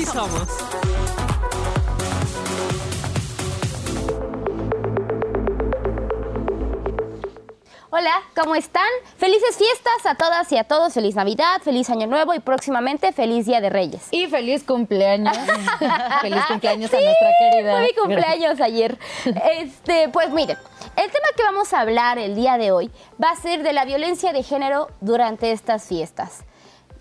Así somos. Hola, ¿cómo están? Felices fiestas a todas y a todos. Feliz Navidad, feliz Año Nuevo y próximamente feliz Día de Reyes. Y feliz cumpleaños. feliz cumpleaños a nuestra querida. Fue mi cumpleaños ayer. Este, pues miren, el tema que vamos a hablar el día de hoy va a ser de la violencia de género durante estas fiestas.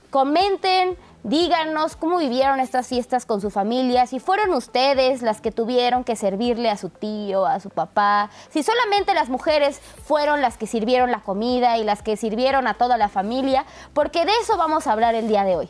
Comenten, díganos cómo vivieron estas fiestas con su familia, si fueron ustedes las que tuvieron que servirle a su tío, a su papá, si solamente las mujeres fueron las que sirvieron la comida y las que sirvieron a toda la familia, porque de eso vamos a hablar el día de hoy.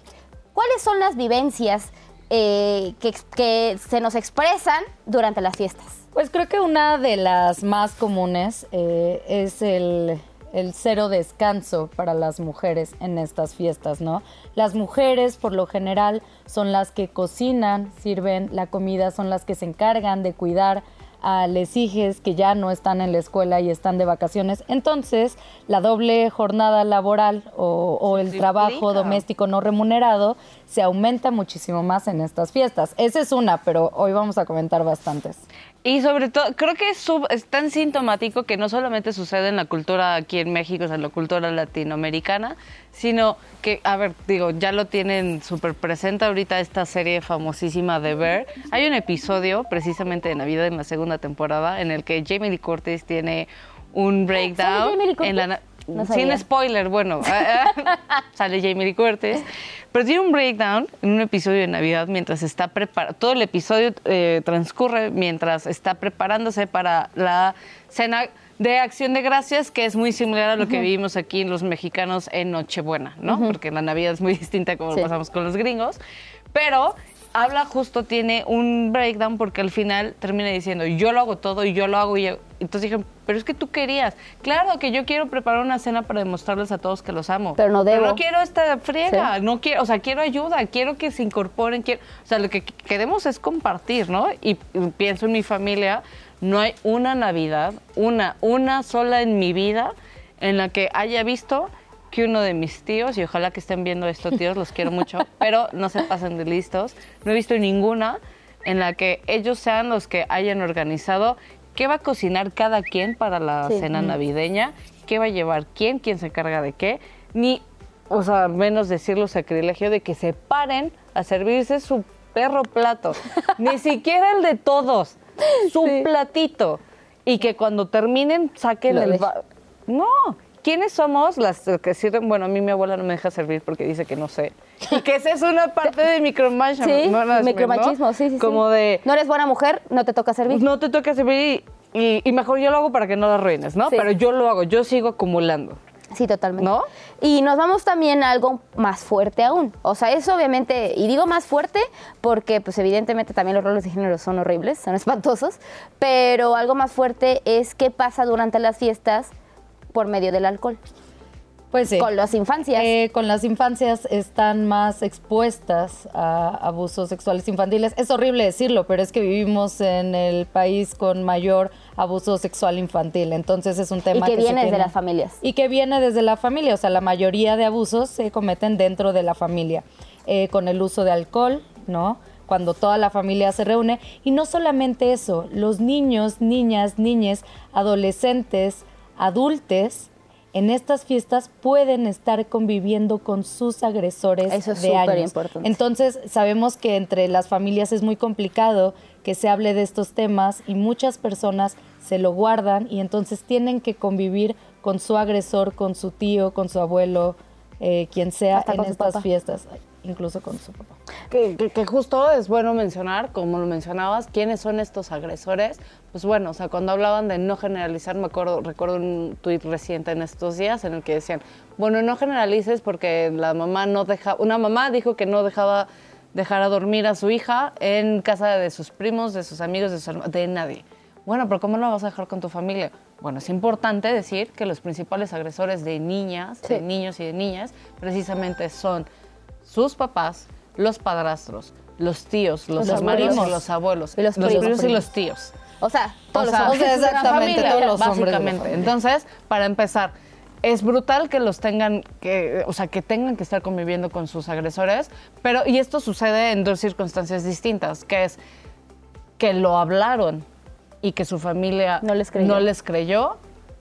¿Cuáles son las vivencias eh, que, se nos expresan durante las fiestas? Pues creo que una de las más comunes eh, es el, el cero descanso para las mujeres en estas fiestas, ¿no? Las mujeres, por lo general, son las que cocinan, sirven la comida, son las que se encargan de cuidar a les hijes que ya no están en la escuela y están de vacaciones. Entonces, la doble jornada laboral o, o el trabajo doméstico no remunerado se aumenta muchísimo más en estas fiestas. Esa es una, pero hoy vamos a comentar bastantes. Y sobre todo, creo que es, sub- es tan sintomático que no solamente sucede en la cultura aquí en México, o sea, en la cultura latinoamericana, sino que, a ver, digo, ya lo tienen súper presente ahorita esta serie famosísima de Bear. Hay un episodio precisamente de Navidad en la segunda temporada en el que Jamie Lee Curtis tiene un breakdown Jamie Lee Curtis? en la... No sin spoiler, bueno, sale Jamie Lee Curtis, pero tiene un breakdown en un episodio de Navidad mientras está preparando, todo el episodio eh, transcurre mientras está preparándose para la cena de acción de gracias, que es muy similar a lo que vivimos aquí los mexicanos en Nochebuena, ¿no? Porque la Navidad es muy distinta como Sí. lo pasamos con los gringos, pero habla justo, tiene un breakdown porque al final termina diciendo, yo lo hago todo y yo lo hago y yo... Entonces dije, pero es que tú querías. Claro que yo quiero preparar una cena para demostrarles a todos que los amo. Pero no debo. no quiero esta friega, Sí. no quiero, o sea, quiero ayuda, quiero que se incorporen, quiero, o sea, lo que queremos es compartir, ¿no? Y pienso en mi familia, no hay una Navidad, una, una sola en mi vida en la que haya visto que uno de mis tíos, y ojalá que estén viendo esto, tíos, los quiero mucho, pero no se pasen de listos, no he visto ninguna en la que ellos sean los que hayan organizado qué va a cocinar cada quien para la Sí. cena navideña, qué va a llevar quién, quién se encarga de qué, ni, o sea, menos decirlo sacrilegio de que se paren a servirse su perro plato, ni siquiera el de todos, su platito, y que cuando terminen saquen Lo el... No, ¿quiénes somos las que sirven? Bueno, a mí mi abuela no me deja servir porque dice que no sé. Y que esa es una parte de micromachismo. Sí, ¿no? micromachismo, sí, sí, sí. Como de... No eres buena mujer, no te toca servir. No te toca servir y, y- y mejor yo lo hago para que no lo arruines, ¿no? Sí. Pero yo lo hago, yo sigo acumulando. Sí, totalmente. ¿No? Y nos vamos también a algo más fuerte aún. O sea, eso obviamente, y digo más fuerte porque pues evidentemente también los roles de género son horribles, son espantosos, pero algo más fuerte es qué pasa durante las fiestas por medio del alcohol, Pues sí. con las infancias. Eh, con las infancias están más expuestas a abusos sexuales infantiles. Es horrible decirlo, pero es que vivimos en el país con mayor abuso sexual infantil. Entonces es un y tema que se viene de tiene- las familias. Y que viene desde la familia. O sea, la mayoría de abusos se cometen dentro de la familia. Eh, con el uso de alcohol, ¿no? Cuando toda la familia se reúne. Y no solamente eso, los niños, niñas, niñes, adolescentes, adultos, en estas fiestas pueden estar conviviendo con sus agresores Eso es de años. importante. Entonces, sabemos que entre las familias es muy complicado que se hable de estos temas y muchas personas se lo guardan y entonces tienen que convivir con su agresor, con su tío, con su abuelo, eh, quien sea Hasta en estas papá. fiestas, incluso con su papá. Que, que- que justo es bueno mencionar, como lo mencionabas, quiénes son estos agresores. Pues bueno, o sea, cuando hablaban de no generalizar, me acuerdo, recuerdo un tuit reciente en estos días en el que decían, bueno, no generalices porque la mamá no deja, una mamá dijo que no dejaba dejar a dormir a su hija en casa de sus primos, de sus amigos, de, de nadie. Bueno, pero ¿cómo lo vas a dejar con tu familia? Bueno, es importante decir que los principales agresores de niñas, de Sí. niños y de niñas, precisamente son sus papás, los padrastros, los tíos, los, Los y los abuelos, Y los primos. y los tíos. O sea, todos O sea, los hombres de la exactamente, familia. todos los básicamente. Entonces, para empezar, es brutal que los tengan, que, o sea, que tengan que estar conviviendo con sus agresores, pero, y esto sucede en dos circunstancias distintas, que es que lo hablaron y que su familia No les creyó. no les creyó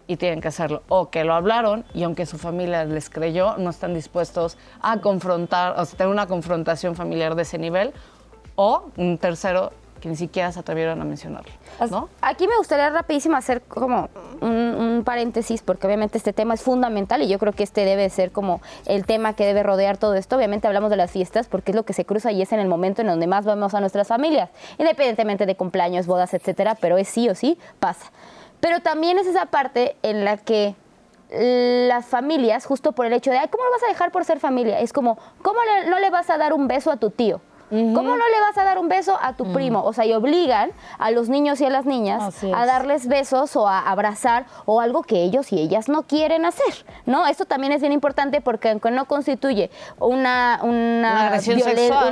y tienen que hacerlo. O que lo hablaron y aunque su familia les creyó, no están dispuestos a confrontar, o sea, tener una confrontación familiar de ese nivel. O un tercero que ni siquiera se atrevieron a mencionarlo, ¿no? Aquí me gustaría rapidísimo hacer como un, un paréntesis, porque obviamente este tema es fundamental y yo creo que este debe ser como el tema que debe rodear todo esto. Obviamente hablamos de las fiestas porque es lo que se cruza y es en el momento en donde más vamos a nuestras familias, independientemente de cumpleaños, bodas, etcétera, pero es sí o sí pasa. Pero también es esa parte en la que las familias, justo por el hecho de, Ay, ¿cómo lo vas a dejar por ser familia? Es como, ¿cómo le- no le vas a dar un beso a tu tío? ¿Cómo no le vas a dar un beso a tu primo? O sea, y obligan a los niños y a las niñas a es. darles besos o a abrazar o algo que ellos y ellas no quieren hacer, ¿no? Esto también es bien importante porque aunque no constituye una, una,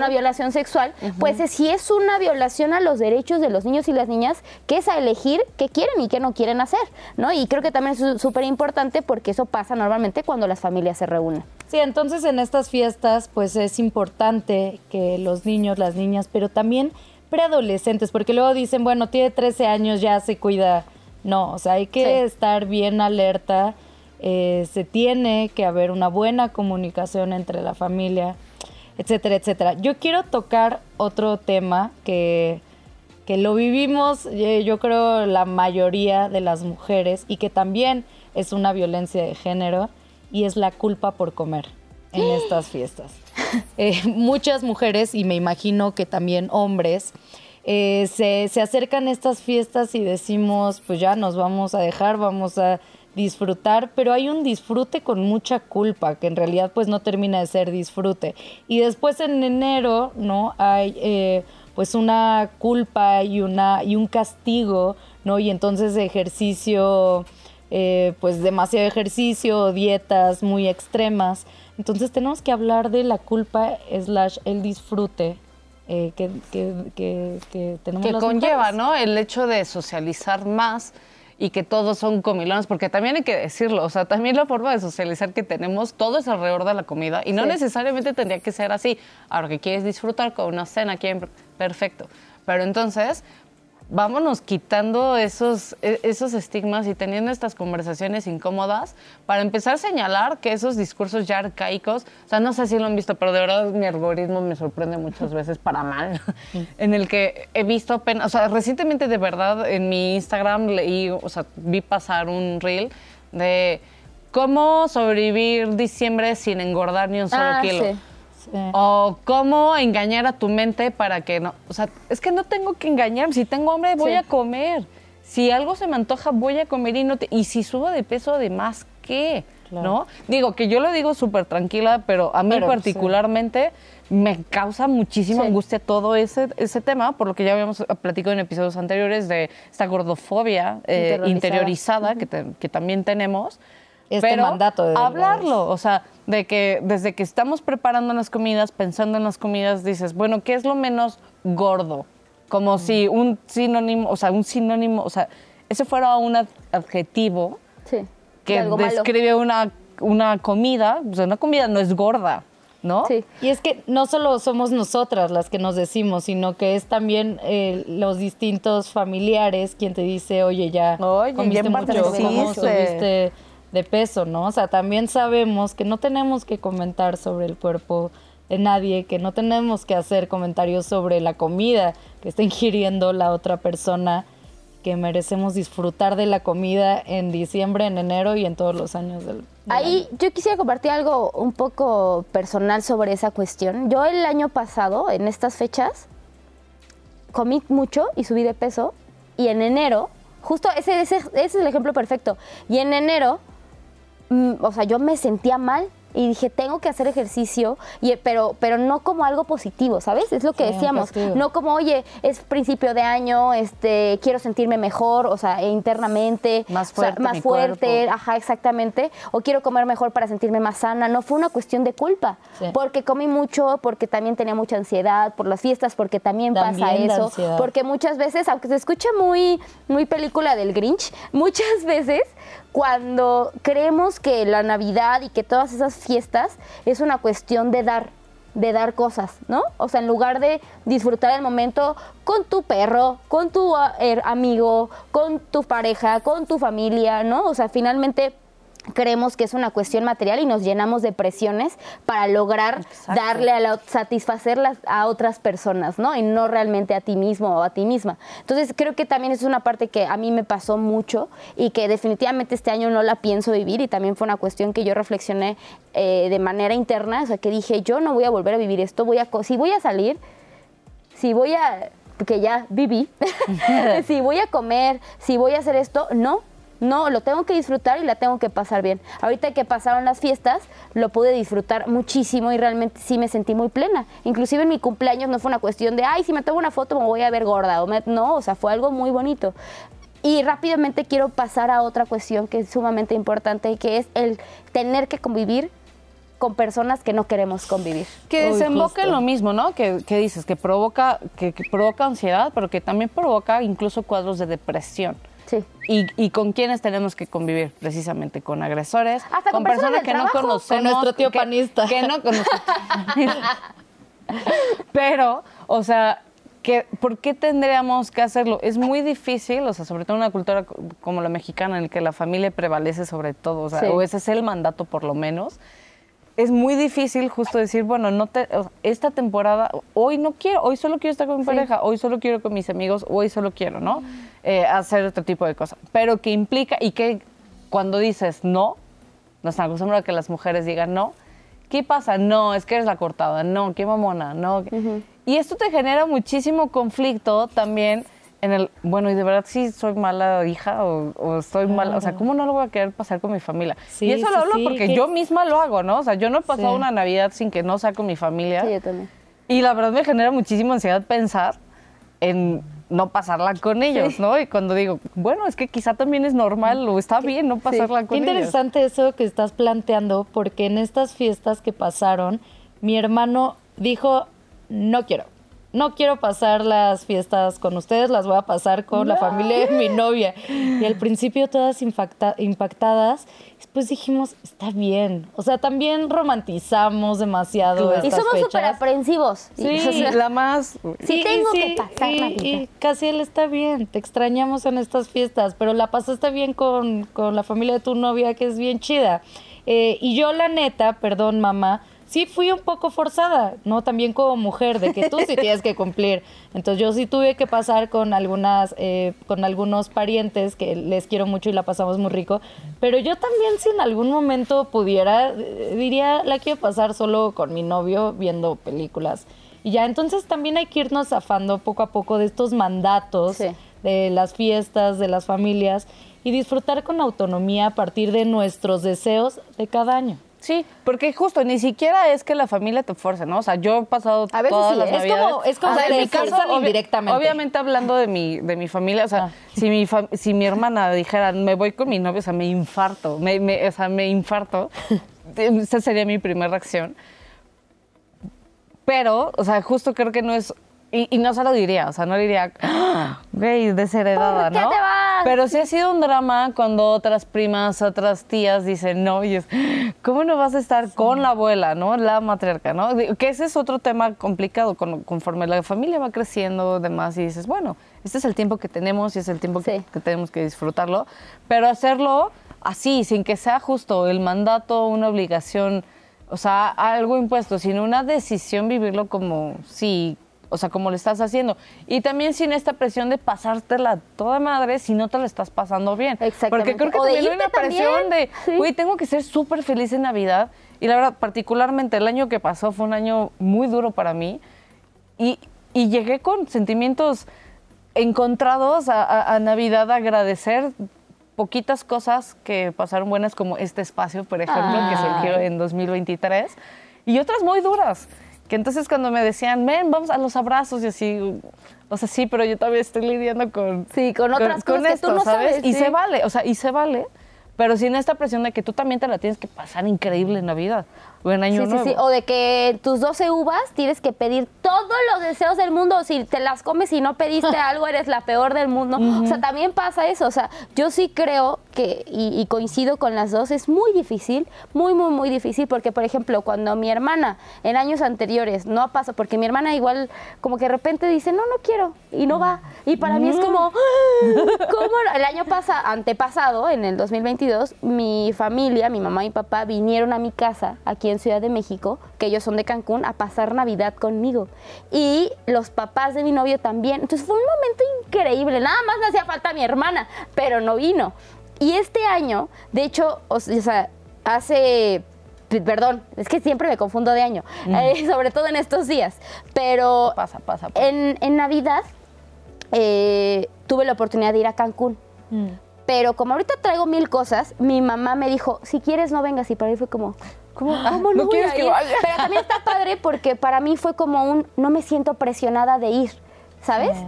violación sexual, pues es- si es una violación a los derechos de los niños y las niñas, que es a elegir qué quieren y qué no quieren hacer, ¿no? Y creo que también es súper importante porque eso pasa normalmente cuando las familias se reúnen. Sí, entonces en estas fiestas pues es importante que los niños, las niñas, pero también preadolescentes, porque luego dicen, bueno, tiene 13 años, ya se cuida. No, o sea, hay que Sí. estar bien alerta, eh, se tiene que haber una buena comunicación entre la familia, etcétera, etcétera. Yo quiero tocar otro tema que, que lo vivimos, eh, yo creo, la mayoría de las mujeres y que también es una violencia de género y es la culpa por comer en estas fiestas. Eh, muchas mujeres, y me imagino que también hombres, eh, se, se acercan a estas fiestas y decimos, pues ya nos vamos a dejar, vamos a disfrutar, pero hay un disfrute con mucha culpa, que en realidad pues no termina de ser disfrute. Y después en enero, ¿no? Hay eh, pues una culpa y, una, y un castigo, ¿no? Y entonces ejercicio, pues demasiado ejercicio, dietas muy extremas. Entonces tenemos que hablar de la culpa slash el disfrute eh, que, que, que, que tenemos que las conlleva, mujeres. ¿no? El hecho de socializar más y que todos son comilones, porque también hay que decirlo, o sea, también la forma de socializar que tenemos, todo es alrededor de la comida y no Sí. necesariamente tendría que ser así. Ahora que quieres disfrutar con una cena, perfecto. Pero entonces, vámonos quitando esos, e- esos estigmas y teniendo estas conversaciones incómodas para empezar a señalar que esos discursos ya arcaicos, o sea, no sé si lo han visto, pero de verdad mi algoritmo me sorprende muchas veces para mal, en el que he visto apenas, o sea, recientemente de verdad en mi Instagram leí, o sea, vi pasar un reel de cómo sobrevivir diciembre sin engordar ni un solo Ah, kilo. sí. Sí. O cómo engañar a tu mente para que no. O sea, es que no tengo que engañar. Si tengo hambre, voy Sí. a comer. Si algo se me antoja, voy a comer y no te- Y si subo de peso, además, ¿qué? Claro. ¿No? Digo que yo lo digo súper tranquila, pero a mí Pero, particularmente me causa muchísima angustia todo ese, ese tema, por lo que ya habíamos platicado en episodios anteriores de esta gordofobia eh, Interiorizada. interiorizada que, te- que también tenemos. Este pero mandato de hablarlo, o sea, de que desde que estamos preparando las comidas, pensando en las comidas, dices, bueno, ¿qué es lo menos gordo? Como si un sinónimo, o sea, un sinónimo, o sea, ese fuera un ad- adjetivo Sí. que malo. describe una, una comida, o sea, una comida no es gorda, ¿no? Sí. Y es que no solo somos nosotras las que nos decimos, sino que es también eh, los distintos familiares quien te dice, oye, ya Oye, comiste ya mucho, embarneciste. ¿cómo subiste de peso, no? O sea, también sabemos que no tenemos que comentar sobre el cuerpo de nadie, que no tenemos que hacer comentarios sobre la comida que está ingiriendo la otra persona, que merecemos disfrutar de la comida en diciembre, en enero y en todos los años del, del Ahí yo quisiera compartir algo un poco personal sobre esa cuestión. Yo el año pasado, en estas fechas, comí mucho y subí de peso. Y en enero, justo ese, ese, ese es el ejemplo perfecto. Y en enero, o sea, yo me sentía mal y dije, tengo que hacer ejercicio, y, pero, pero no como algo positivo, ¿sabes? Es lo que Sí, decíamos. No como, oye, es principio de año, este, quiero sentirme mejor, o sea, internamente. Más o sea, fuerte más mi fuerte, cuerpo. ajá, exactamente. O quiero comer mejor para sentirme más sana. No fue una cuestión de culpa. Sí. Porque comí mucho, porque también tenía mucha ansiedad, por las fiestas, porque también, pasa También eso. ansiedad. Porque muchas veces, aunque se escuche muy, muy película del Grinch, muchas veces cuando creemos que la Navidad y que todas esas fiestas es una cuestión de dar, de dar cosas, ¿no? O sea, en lugar de disfrutar el momento con tu perro, con tu ah, er, amigo, con tu pareja, con tu familia, ¿no? O sea, finalmente creemos que es una cuestión material y nos llenamos de presiones para lograr Exacto. darle a la, satisfacerlas a otras personas, ¿no? Y no realmente a ti mismo o a ti misma. Entonces creo que también es una parte que a mí me pasó mucho y que definitivamente este año no la pienso vivir y también fue una cuestión que yo reflexioné eh, de manera interna, o sea, que dije, yo no voy a volver a vivir esto, voy a, si voy a salir, si voy a, que ya viví, si voy a comer, si voy a hacer esto, no. No, lo tengo que disfrutar y la tengo que pasar bien. Ahorita que pasaron las fiestas, lo pude disfrutar muchísimo y realmente sí me sentí muy plena. Inclusive en mi cumpleaños no fue una cuestión de, ay, si me tomo una foto me voy a ver gorda. O me- no, o sea, fue algo muy bonito. Y rápidamente quiero pasar a otra cuestión que es sumamente importante y que es el tener que convivir con personas que no queremos convivir. Que desemboca en lo mismo, ¿no? Que, que dices, que provoca, que, que provoca ansiedad, pero que también provoca incluso cuadros de depresión. Sí. Y, y con quiénes tenemos que convivir, precisamente con agresores, Hasta con personas que no conocemos. Con nuestro tío que- panista. Que no conocemos. Pero, o sea, que, ¿por qué tendríamos que hacerlo? Es muy difícil, o sea, sobre todo en una cultura co- como la mexicana, en la que la familia prevalece sobre todo, o sea, Sí. o ese es el mandato por lo menos. Es muy difícil justo decir, bueno, no te, o sea, esta temporada, hoy no quiero, hoy solo quiero estar con mi Sí. pareja, hoy solo quiero con mis amigos, hoy solo quiero, ¿no? Eh, hacer otro tipo de cosas. Pero que implica, y que cuando dices no, nos acostumbramos a que las mujeres digan no. ¿Qué pasa? No, es que eres la cortada. No, qué mamona. No. Y esto te genera muchísimo conflicto también en el, bueno, y de verdad sí soy mala hija o, o estoy mala, o sea, ¿cómo no lo voy a querer pasar con mi familia? Sí, y eso sí, lo hablo sí, porque que- yo misma lo hago, ¿no? O sea, yo no he pasado Sí. una Navidad sin que no sea con mi familia. Sí, yo también. Y la verdad me genera muchísima ansiedad pensar en no pasarla con ellos, ¿no? Y cuando digo, bueno, es que quizá también es normal o está bien no pasarla Qué con ellos. interesante eso que estás planteando, porque en estas fiestas que pasaron, mi hermano dijo, no quiero, no quiero pasar las fiestas con ustedes, las voy a pasar con la familia de mi novia. Y al principio todas impacta- impactadas, después dijimos, está bien. O sea, también romantizamos demasiado. Claro. Y estas somos fechas. súper aprensivos. Sí. Y, o sea, la más Sí tengo que pasar y, Navidad. y casi él está bien, te extrañamos en estas fiestas, pero la pasaste bien con, con la familia de tu novia, que es bien chida. Eh, y yo, la neta, perdón, mamá, sí fui un poco forzada, ¿no? También como mujer, de que tú sí tienes que cumplir. Entonces yo sí tuve que pasar con algunas, eh, con algunos parientes que les quiero mucho y la pasamos muy rico. Pero yo también, si en algún momento pudiera, eh, diría, la quiero pasar solo con mi novio viendo películas. Y ya, entonces también hay que irnos zafando poco a poco de estos mandatos Sí. de las fiestas, de las familias y disfrutar con autonomía a partir de nuestros deseos de cada año. Sí, porque justo ni siquiera es que la familia te fuerce, ¿no? O sea, yo he pasado A veces todas sí, las es como- es como O sea, que en mi caso, obvi- indirectamente. Obviamente hablando de mi, de mi familia, o sea, Ah. si, mi si mi hermana dijera, me voy con mi novio, o sea, me infarto, me, me- o sea, me infarto. Esa sería mi primera reacción. Pero, o sea, justo creo que no es... Y, y no se lo diría, o sea, no le diría, "Ah, güey, desheredada, ¿Por qué ¿no? te vas? Pero sí ha sido un drama cuando otras primas, otras tías dicen no, y es, ¿cómo no vas a estar con la abuela, no? La matriarca, ¿no? Que ese es otro tema complicado, con- conforme la familia va creciendo, demás, y dices, bueno, este es el tiempo que tenemos y es el tiempo que, Sí. que tenemos que disfrutarlo, pero hacerlo así, sin que sea justo el mandato, una obligación, o sea, algo impuesto, sino una decisión vivirlo como, sí, o sea, como lo estás haciendo. Y también sin esta presión de pasártela toda madre si no te lo estás pasando bien. Exactamente. Porque creo que O también hay una presión también. de, Sí. güey, tengo que ser súper feliz en Navidad. Y la verdad, particularmente el año que pasó fue un año muy duro para mí. Y, y llegué con sentimientos encontrados a, a- a Navidad, a agradecer poquitas cosas que pasaron buenas, como este espacio, por ejemplo, que surgió en 2023, y otras muy duras. Que entonces cuando me decían, ven, vamos a los abrazos, y así, o sea, sí, pero yo todavía estoy lidiando con, Sí, con otras cosas que tú no sabes, Y sí. se vale, o sea, y se vale, pero sin esta presión de que tú también te la tienes que pasar increíble en Navidad o en Año Sí, sí, Nuevo. sí. O de que tus 12 uvas tienes que pedir todos los deseos del mundo. Si te las comes y no pediste algo, eres la peor del mundo. O sea, también pasa eso. O sea, yo sí creo que, y, y coincido con las dos, es muy difícil, muy, muy, muy difícil. Porque, por ejemplo, cuando mi hermana en años anteriores no ha pasado, porque mi hermana igual como que de repente dice, no, no quiero, y no va. Y para mí es como, ¿cómo? no? El año pasado, antepasado, en el 2022, mi familia, mi mamá y mi papá vinieron a mi casa aquí en Ciudad de México, que ellos son de Cancún, a pasar Navidad conmigo. Y los papás de mi novio también. Entonces fue un momento increíble. Nada más le hacía falta mi hermana, pero no vino. Y este año, de hecho, o sea, hace Perdón, es que siempre me confundo de año, eh, sobre todo en estos días. Pero Pasa, pasa, pasa. en, en Navidad eh, tuve la oportunidad de ir a Cancún. Pero como ahorita traigo mil cosas, mi mamá me dijo, si quieres no vengas. Y para mí fue como, ¿cómo, cómo no, ¿no voy quieres a que ir? vaya? Pero también está padre porque para mí fue como un, no me siento presionada de ir, ¿sabes?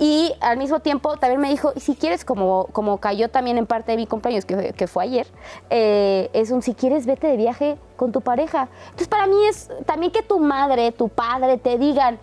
Y al mismo tiempo también me dijo, si quieres, como, como cayó también en parte de mi cumpleaños, que, fue- que fue ayer, eh, es un, si quieres, vete de viaje con tu pareja. Entonces para mí es también que tu madre, tu padre te digan,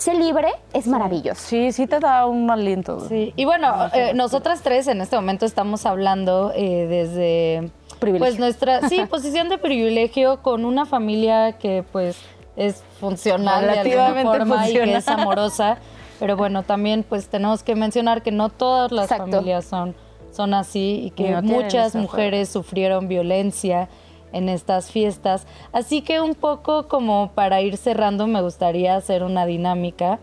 sé libre, es maravilloso. Sí, sí te da un aliento. Sí, y bueno, eh, nosotras tres en este momento estamos hablando eh, desde Privilegio. pues nuestra sí posición de privilegio con una familia que pues es funcional de alguna Relativamente forma y que funcional. es amorosa, pero bueno también pues tenemos que mencionar que no todas las Exacto. familias son son así y que no muchas mujeres sufrieron violencia en estas fiestas. Así que un poco como para ir cerrando me gustaría hacer una dinámica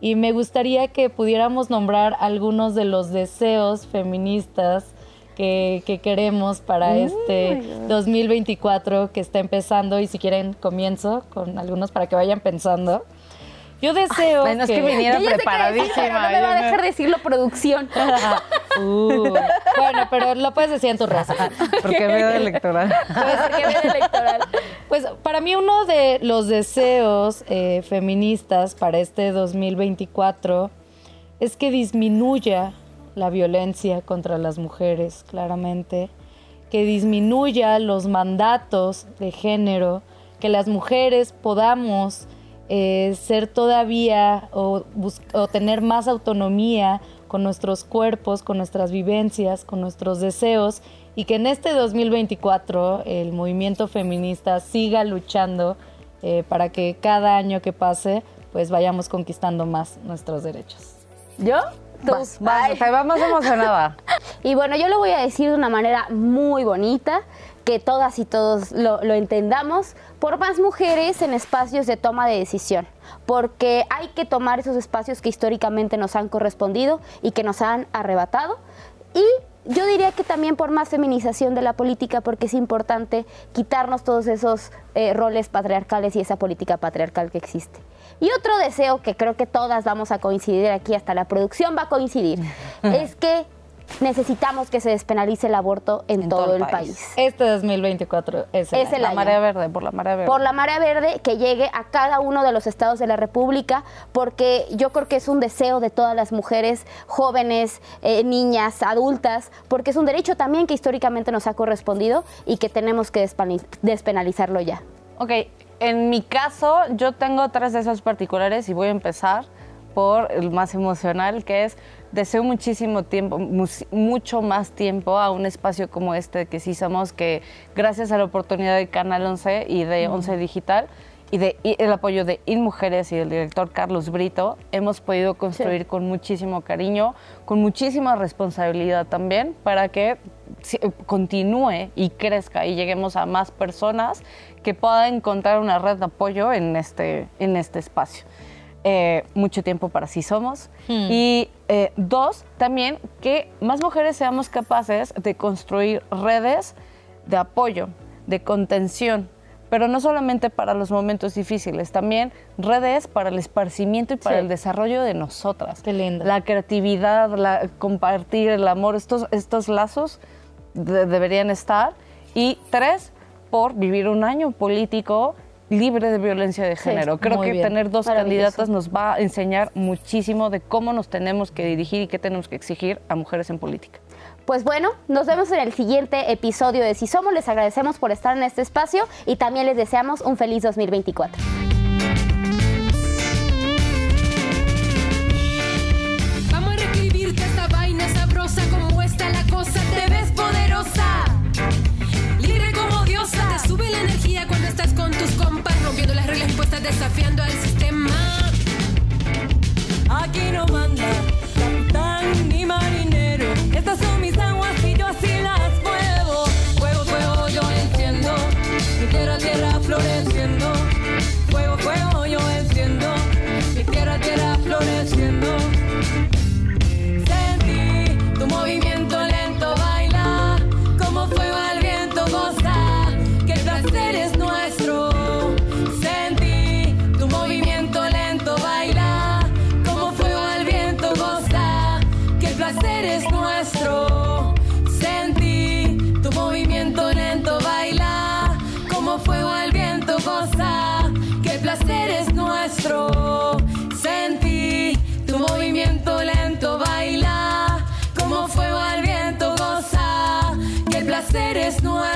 y me gustaría que pudiéramos nombrar algunos de los deseos feministas que, que queremos para este 2024 que está empezando y si quieren comienzo con algunos para que vayan pensando. Yo deseo Bueno, es que viniera preparadísima. no me va a dejar decirlo producción. Uh, bueno, pero lo puedes decir en tu raza. Porque veo electoral. Viene electoral. Pues para mí uno de los deseos eh, feministas para este 2024 es que disminuya la violencia contra las mujeres, claramente, que disminuya los mandatos de género, que las mujeres podamos eh, ser todavía o tener más autonomía con nuestros cuerpos, con nuestras vivencias, con nuestros deseos y que en este 2024 el movimiento feminista siga luchando eh, para que cada año que pase pues vayamos conquistando más nuestros derechos. ¿Yo? Tú. Vas, vas, Ay. te va más emocionada. Y bueno, yo lo voy a decir de una manera muy bonita, que todas y todos lo, lo entendamos, por más mujeres en espacios de toma de decisión, porque hay que tomar esos espacios que históricamente nos han correspondido y que nos han arrebatado. Y yo diría que también por más feminización de la política, porque es importante quitarnos todos esos eh, roles patriarcales y esa política patriarcal que existe. Y otro deseo que creo que todas vamos a coincidir aquí, hasta la producción va a coincidir, es que necesitamos que se despenalice el aborto en, todo, el país. Este 2024 es el Es año. el La año. marea verde, por la marea verde. Por la marea verde que llegue a cada uno de los estados de la República, porque yo creo que es un deseo de todas las mujeres, jóvenes, eh, niñas, adultas, porque es un derecho también que históricamente nos ha correspondido y que tenemos que despenalizarlo ya. Ok, en mi caso yo tengo tres deseos particulares y voy a empezar por el más emocional, que es deseo muchísimo tiempo, mucho más tiempo a un espacio como este que sí somos, que gracias a la oportunidad de Canal 11 y de 11 Digital y de y el apoyo de InMujeres y del director Carlos Brito, hemos podido construir con muchísimo cariño, con muchísima responsabilidad también, para que continúe y crezca y lleguemos a más personas que puedan encontrar una red de apoyo en este, en este espacio. Eh, mucho tiempo para sí somos. Y eh, dos, también que más mujeres seamos capaces de construir redes de apoyo, de contención, pero no solamente para los momentos difíciles, también redes para el esparcimiento y para Sí. el desarrollo de nosotras. Qué lindo. La creatividad, la, compartir el amor, estos, estos lazos de- deberían estar. Y tres, por vivir un año político libre de violencia de género. Creo que bien. tener dos candidatas nos va a enseñar muchísimo de cómo nos tenemos que dirigir y qué tenemos que exigir a mujeres en política. Pues bueno, nos vemos en el siguiente episodio de Si Somos. Les agradecemos por estar en este espacio y también les deseamos un feliz 2024. Vamos a reescribirte esta vaina sabrosa como está la cosa. Impuestas, desafiando al sistema. Aquí no manda Sentí tu movimiento lento baila. Como fuego al viento goza. Que el placer es nuestro.